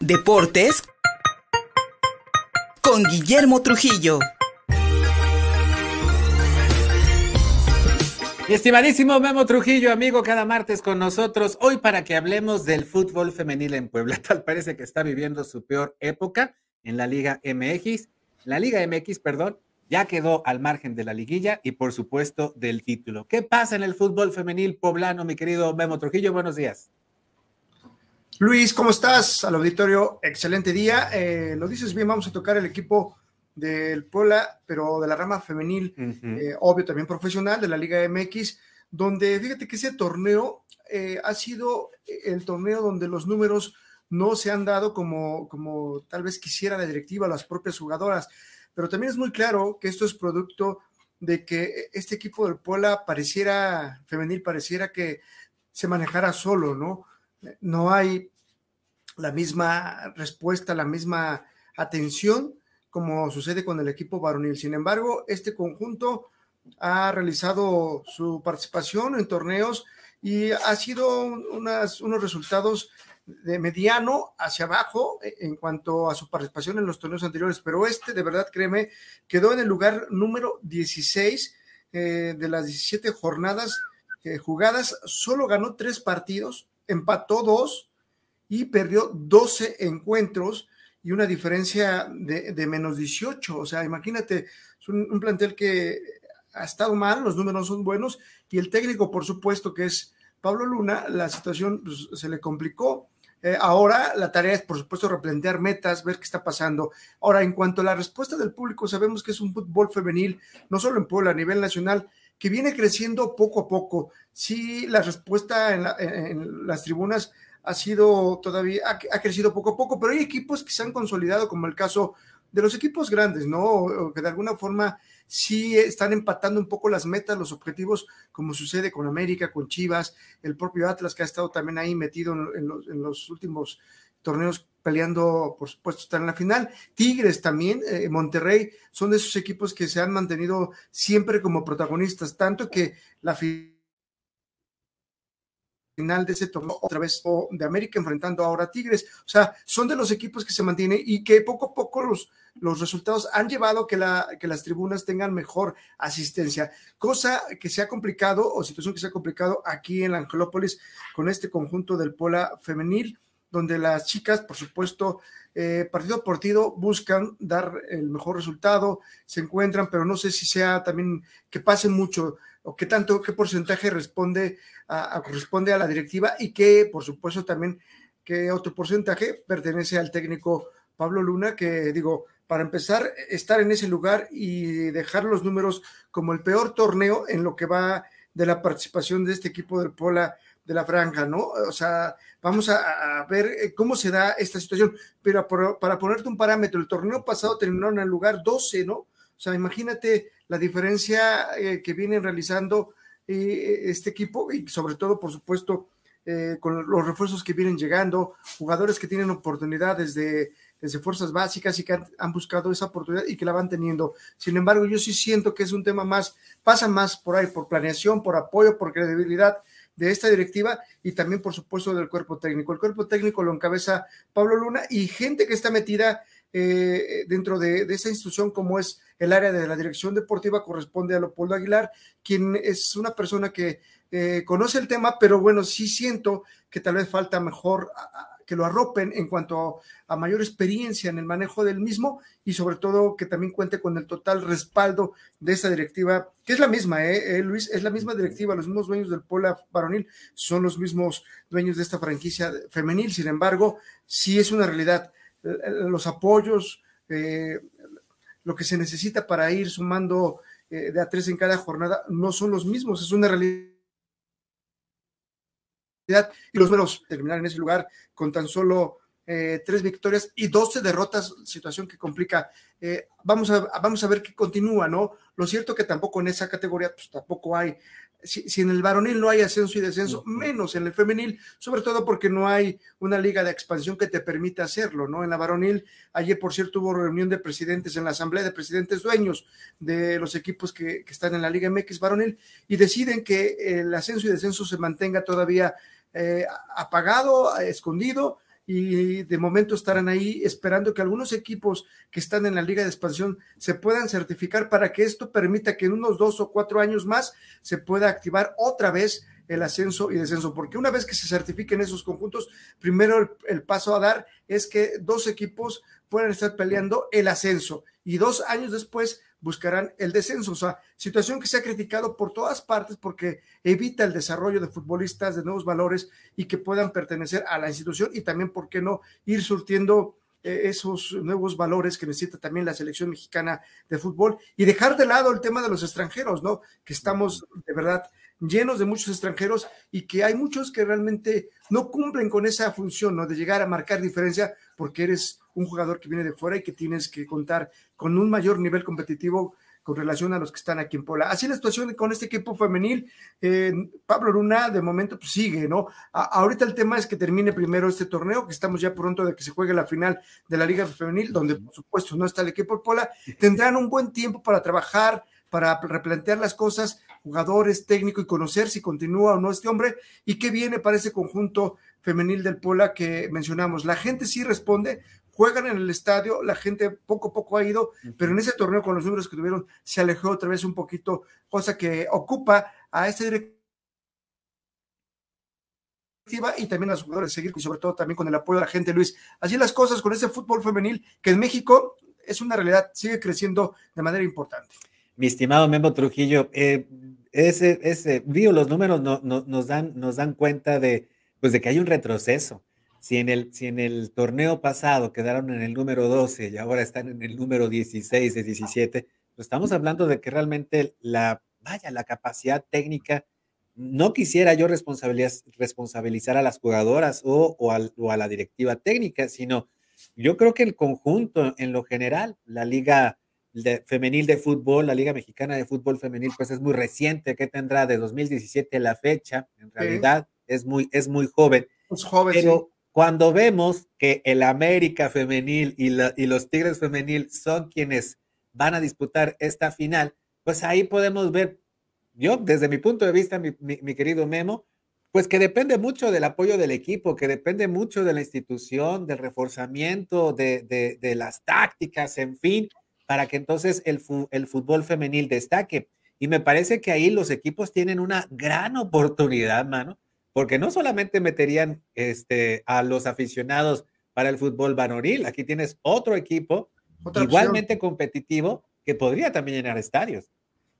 Deportes con Guillermo Trujillo. estimadísimo Memo Trujillo, amigo, cada martes con nosotros, hoy para que hablemos del fútbol femenil en Puebla. Tal parece que está viviendo su peor época en la Liga MX. La Liga MX, perdón, ya quedó al margen de la liguilla y por supuesto del título. ¿Qué pasa en el fútbol femenil poblano, mi querido Memo Trujillo? Buenos días. Luis, ¿cómo estás? Al auditorio, excelente día. Eh, lo dices bien, vamos a tocar el equipo del Puebla, pero de la rama femenil, eh, obvio también profesional, de la Liga MX, donde fíjate que ese torneo eh, ha sido el torneo donde los números no se han dado como, como tal vez quisiera la directiva, las propias jugadoras pero también es muy claro que esto es producto de que este equipo del Puebla pareciera, femenil, pareciera que se manejara solo, ¿no? No hay la misma respuesta, la misma atención como sucede con el equipo varonil. Sin embargo, este conjunto ha realizado su participación en torneos y ha sido unos resultados de mediano hacia abajo eh, en cuanto a su participación en los torneos anteriores, pero este, de verdad, créeme, quedó en el lugar número 16 eh, de las 17 jornadas eh, jugadas, solo ganó tres partidos, empató dos y perdió 12 encuentros y una diferencia de, menos 18. O sea, imagínate, es un, plantel que ha estado mal, los números son buenos y el técnico, por supuesto, que es Pablo Luna, la situación pues, se le complicó eh, ahora la tarea es, por supuesto, replantear metas, ver qué está pasando. Ahora, en cuanto a la respuesta del público, sabemos que es un fútbol femenil, no solo en Puebla, a nivel nacional, que viene creciendo poco a poco. Sí, la respuesta en, las tribunas ha sido todavía, ha, crecido poco a poco, pero hay equipos que se han consolidado, como el caso de los equipos grandes, ¿no? Que de alguna forma sí están empatando un poco las metas, los objetivos, como sucede con América, con Chivas, el propio Atlas que ha estado también ahí metido en, los, últimos torneos peleando, por supuesto, estar en la final. Tigres también, eh, Monterrey, son de esos equipos que se han mantenido siempre como protagonistas, tanto que la final de ese torneo otra vez de América enfrentando ahora a Tigres. O sea, son de los equipos que se mantienen y que poco a poco los, los resultados han llevado que, la, que las tribunas tengan mejor asistencia, cosa que se ha complicado o situación que se ha complicado aquí en la Angelópolis con este conjunto del Pola femenil, donde las chicas, por supuesto, eh, partido a partido buscan dar el mejor resultado, se encuentran, pero no sé si sea también que pasen mucho o qué tanto, qué porcentaje responde a, corresponde a la directiva y qué, por supuesto, también qué otro porcentaje pertenece al técnico Pablo Luna, que digo, para empezar, estar en ese lugar y dejar los números como el peor torneo en lo que va de la participación de este equipo del Pola de la franja, ¿no? O sea, vamos a, ver eh, cómo se da esta situación, pero para ponerte un parámetro, el torneo pasado terminó en el lugar 12, ¿no? O sea, imagínate la diferencia eh, que vienen realizando eh, este equipo y sobre todo, por supuesto, con los refuerzos que vienen llegando, jugadores que tienen oportunidades de, desde fuerzas básicas y que han, buscado esa oportunidad y que la van teniendo. Sin embargo, yo sí siento que es un tema más, pasa más por ahí, por planeación, por apoyo, por credibilidad de esta directiva y también, por supuesto, del cuerpo técnico. El cuerpo técnico lo encabeza Pablo Luna y gente que está metida eh, dentro de, esa institución como es el área de la dirección deportiva corresponde a Leopoldo Aguilar, quien es una persona que eh, conoce el tema, pero bueno, sí siento que tal vez falta mejor que lo arropen en cuanto a, mayor experiencia en el manejo del mismo y sobre todo que también cuente con el total respaldo de esa directiva, que es la misma, ¿eh? ¿eh? Luis, es la misma directiva, los mismos dueños del Pola Varonil son los mismos dueños de esta franquicia femenil, sin embargo, sí es una realidad los apoyos, eh, lo que se necesita para ir sumando eh, de a tres en cada jornada no son los mismos, es una realidad. Y los números terminar en ese lugar con tan solo eh, tres victorias y doce derrotas, situación que complica. vamos, a, vamos a ver qué continúa, ¿no? Lo cierto que tampoco en esa categoría, pues tampoco hay si, en el varonil no hay ascenso y descenso, menos en el femenil, sobre todo porque no hay una liga de expansión que te permita hacerlo, ¿no? En la varonil, ayer por cierto hubo reunión de presidentes en la asamblea de presidentes dueños de los equipos que, están en la Liga MX varonil y deciden que el ascenso y descenso se mantenga todavía eh, apagado, escondido y de momento estarán ahí esperando que algunos equipos que están en la liga de expansión se puedan certificar para que esto permita que en unos dos o cuatro años más se pueda activar otra vez el ascenso y descenso, porque una vez que se certifiquen esos conjuntos, primero el, el paso a dar es que dos equipos puedan estar peleando el ascenso y dos años después buscarán el descenso. O sea, situación que se ha criticado por todas partes porque evita el desarrollo de futbolistas de nuevos valores y que puedan pertenecer a la institución y también, ¿por qué no?, ir surtiendo esos nuevos valores que necesita también la selección mexicana de fútbol y dejar de lado el tema de los extranjeros, ¿no? Que estamos de verdad llenos de muchos extranjeros y que hay muchos que realmente no cumplen con esa función, ¿no? De llegar a marcar diferencia porque eres un jugador que viene de fuera y que tienes que contar con un mayor nivel competitivo con relación a los que están aquí en Puebla. Así la situación con este equipo femenil, eh, Pablo Luna de momento pues, sigue, ¿no? ahorita el tema es que termine primero este torneo, que estamos ya pronto de que se juegue la final de la Liga Femenil, donde por supuesto no está el equipo de Puebla, tendrán un buen tiempo para trabajar, para replantear las cosas, jugadores, técnico y conocer si continúa o no este hombre y qué viene para ese conjunto femenil del Puebla que mencionamos. La gente sí responde, juegan en el estadio, la gente poco a poco ha ido, pero en ese torneo con los números que tuvieron se alejó otra vez un poquito, cosa que ocupa a este director y también a los jugadores seguir y sobre todo también con el apoyo de la gente, Luis. Así las cosas con ese fútbol femenil que en México es una realidad, sigue creciendo de manera importante. Mi estimado Memo Trujillo, eh, ese, ese, los números no, nos, dan, nos dan cuenta de, pues de que hay un retroceso. Si en, el, si en el torneo pasado quedaron en el número 12 y ahora están en el número 16 de 17, pues estamos hablando de que realmente la, vaya, la capacidad técnica, no quisiera yo responsabilizar a las jugadoras o, o, o a la directiva técnica, sino yo creo que el conjunto en lo general, la liga de, femenil de fútbol, la Liga Mexicana de Fútbol Femenil, pues es muy reciente, que tendrá de 2017 a la fecha, en realidad es, muy, es muy joven. Es joven, pero cuando vemos que el América femenil y, y los Tigres femenil son quienes van a disputar esta final, pues ahí podemos ver, yo desde mi punto de vista, mi, mi, querido Memo, pues que depende mucho del apoyo del equipo, que depende mucho de la institución, del reforzamiento, de, de, de las tácticas, en fin, para que entonces el, el fútbol femenil destaque. Y me parece que ahí los equipos tienen una gran oportunidad, mano, porque no solamente meterían este, a los aficionados para el fútbol varonil, aquí tienes otro equipo igualmente competitivo que podría también llenar estadios.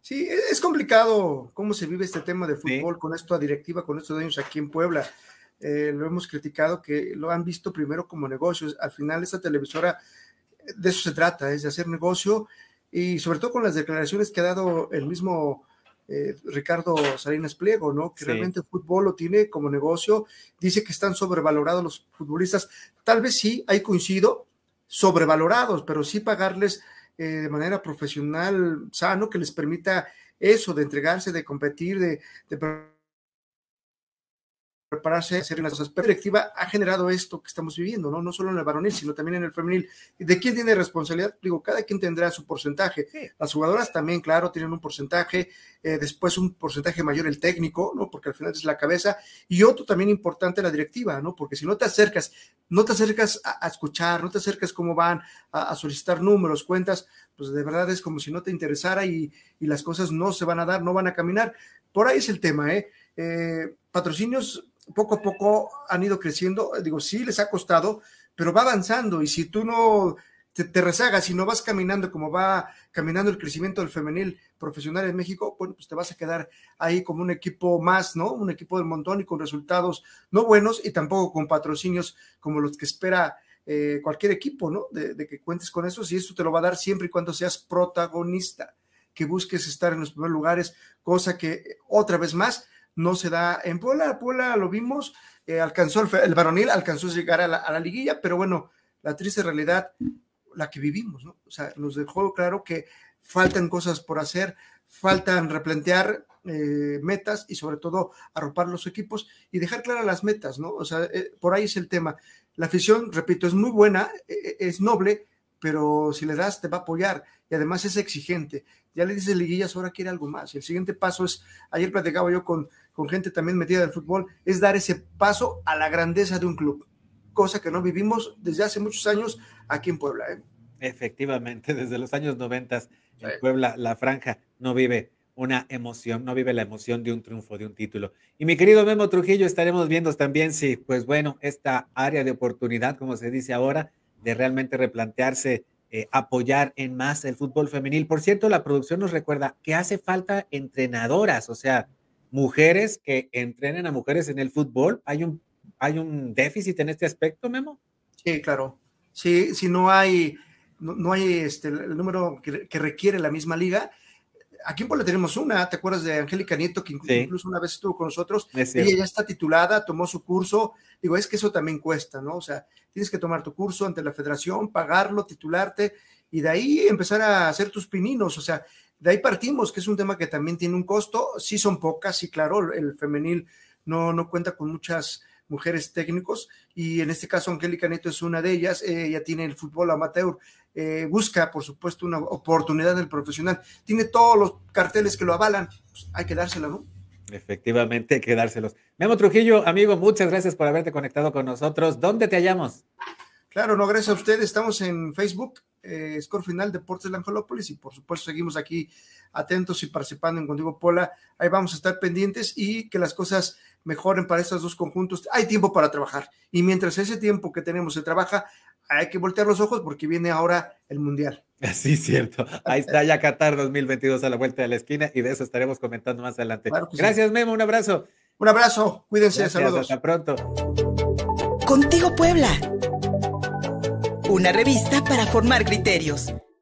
Sí, e-, es complicado cómo se vive este tema de fútbol con esto a directiva, con estos años aquí en Puebla. Eh, lo hemos criticado que lo han visto primero como negocios. Al final esta televisora de eso se trata, es de hacer negocio y sobre todo con las declaraciones que ha dado el mismo eh, Ricardo Salinas Pliego, ¿no? Que realmente el fútbol lo tiene como negocio, dice que están sobrevalorados los futbolistas, tal vez sí, ahí coincido, sobrevalorados, pero sí pagarles eh, de manera profesional, sano, que les permita eso, de entregarse, de competir, de, de prepararse, hacer las cosas. directiva ha generado esto que estamos viviendo, ¿no? No solo en el varonil, sino también en el femenil. ¿De quién tiene responsabilidad? Digo, cada quien tendrá su porcentaje. Las jugadoras también, claro, tienen un porcentaje, eh, después un porcentaje mayor el técnico, ¿no? Porque al final es la cabeza, y otro también importante la directiva, ¿no? Porque si no te acercas, no te acercas a, escuchar, no te acercas cómo van, a, solicitar números, cuentas, pues de verdad es como si no te interesara y, y las cosas no se van a dar, no van a caminar. Por ahí es el tema, ¿eh? eh patrocinios poco a poco han ido creciendo, digo, sí les ha costado, pero va avanzando y si tú no te, rezagas y no vas caminando como va caminando el crecimiento del femenil profesional en México, bueno, pues te vas a quedar ahí como un equipo más, ¿no? Un equipo del montón y con resultados no buenos y tampoco con patrocinios como los que espera eh, cualquier equipo, ¿no? De, que cuentes con eso, y eso te lo va a dar siempre y cuando seas protagonista, que busques estar en los primeros lugares, cosa que otra vez más no se da en Puebla. Puebla lo vimos, eh, alcanzó el, varonil, alcanzó a llegar a la, liguilla, pero bueno, la triste realidad, la que vivimos, ¿no? O sea, nos dejó claro que faltan cosas por hacer, faltan replantear eh, metas y sobre todo arropar los equipos y dejar claras las metas, ¿no? O sea, eh, por ahí es el tema. La afición, repito, es muy buena, es noble, pero si le das te va a apoyar y además es exigente. Ya le dices liguillas, ahora quiere algo más. El siguiente paso es, ayer platicaba yo con, con gente también metida del fútbol, es dar ese paso a la grandeza de un club. cosa que no vivimos desde hace muchos años aquí en Puebla. ¿eh? Efectivamente, desde los años 90 en Puebla la franja no vive una emoción, no vive la emoción de un triunfo, de un título. Y mi querido Memo Trujillo, estaremos viendo también si, pues bueno, esta área de oportunidad, como se dice ahora, de realmente replantearse, eh, apoyar en más el fútbol femenil. Por cierto, la producción nos recuerda que hace falta entrenadoras, o sea, mujeres que entrenen a mujeres en el fútbol. ¿Hay un, hay un déficit en este aspecto, Memo? Sí, claro. Sí, si no hay, no, hay este, el número que, que requiere la misma liga, aquí en Puebla tenemos una, ¿te acuerdas de Angélica Nieto, que incluso, una vez estuvo con nosotros? Ella ya está titulada, tomó su curso. Digo, es que eso también cuesta, ¿no? O sea, tienes que tomar tu curso ante la federación, pagarlo, titularte y de ahí empezar a hacer tus pininos. O sea, de ahí partimos, que es un tema que también tiene un costo. Sí son pocas, sí, claro, el femenil no, no cuenta con muchas mujeres técnicos y en este caso Angélica Nieto es una de ellas, ella tiene el fútbol amateur, eh, busca por supuesto una oportunidad en el profesional, tiene todos los carteles que lo avalan, pues hay que dárselo, ¿no? Efectivamente, hay que dárselos. Memo Trujillo, amigo, muchas gracias por haberte conectado con nosotros. ¿Dónde te hallamos? Claro, no, gracias a ustedes. Estamos en Facebook, eh, Score Final Deportes de Angelópolis y por supuesto seguimos aquí atentos y participando en Contigo Pola. Ahí vamos a estar pendientes y que las cosas mejoren para estos dos conjuntos. Hay tiempo para trabajar y mientras ese tiempo que tenemos se trabaja, hay que voltear los ojos porque viene ahora el Mundial. Sí, cierto. Ahí está ya Qatar 2022 a la vuelta de la esquina y de eso estaremos comentando más adelante. Gracias, Memo. Un abrazo. Un abrazo. Cuídense. saludos. Hasta pronto. Contigo, Puebla. Una revista para formar criterios.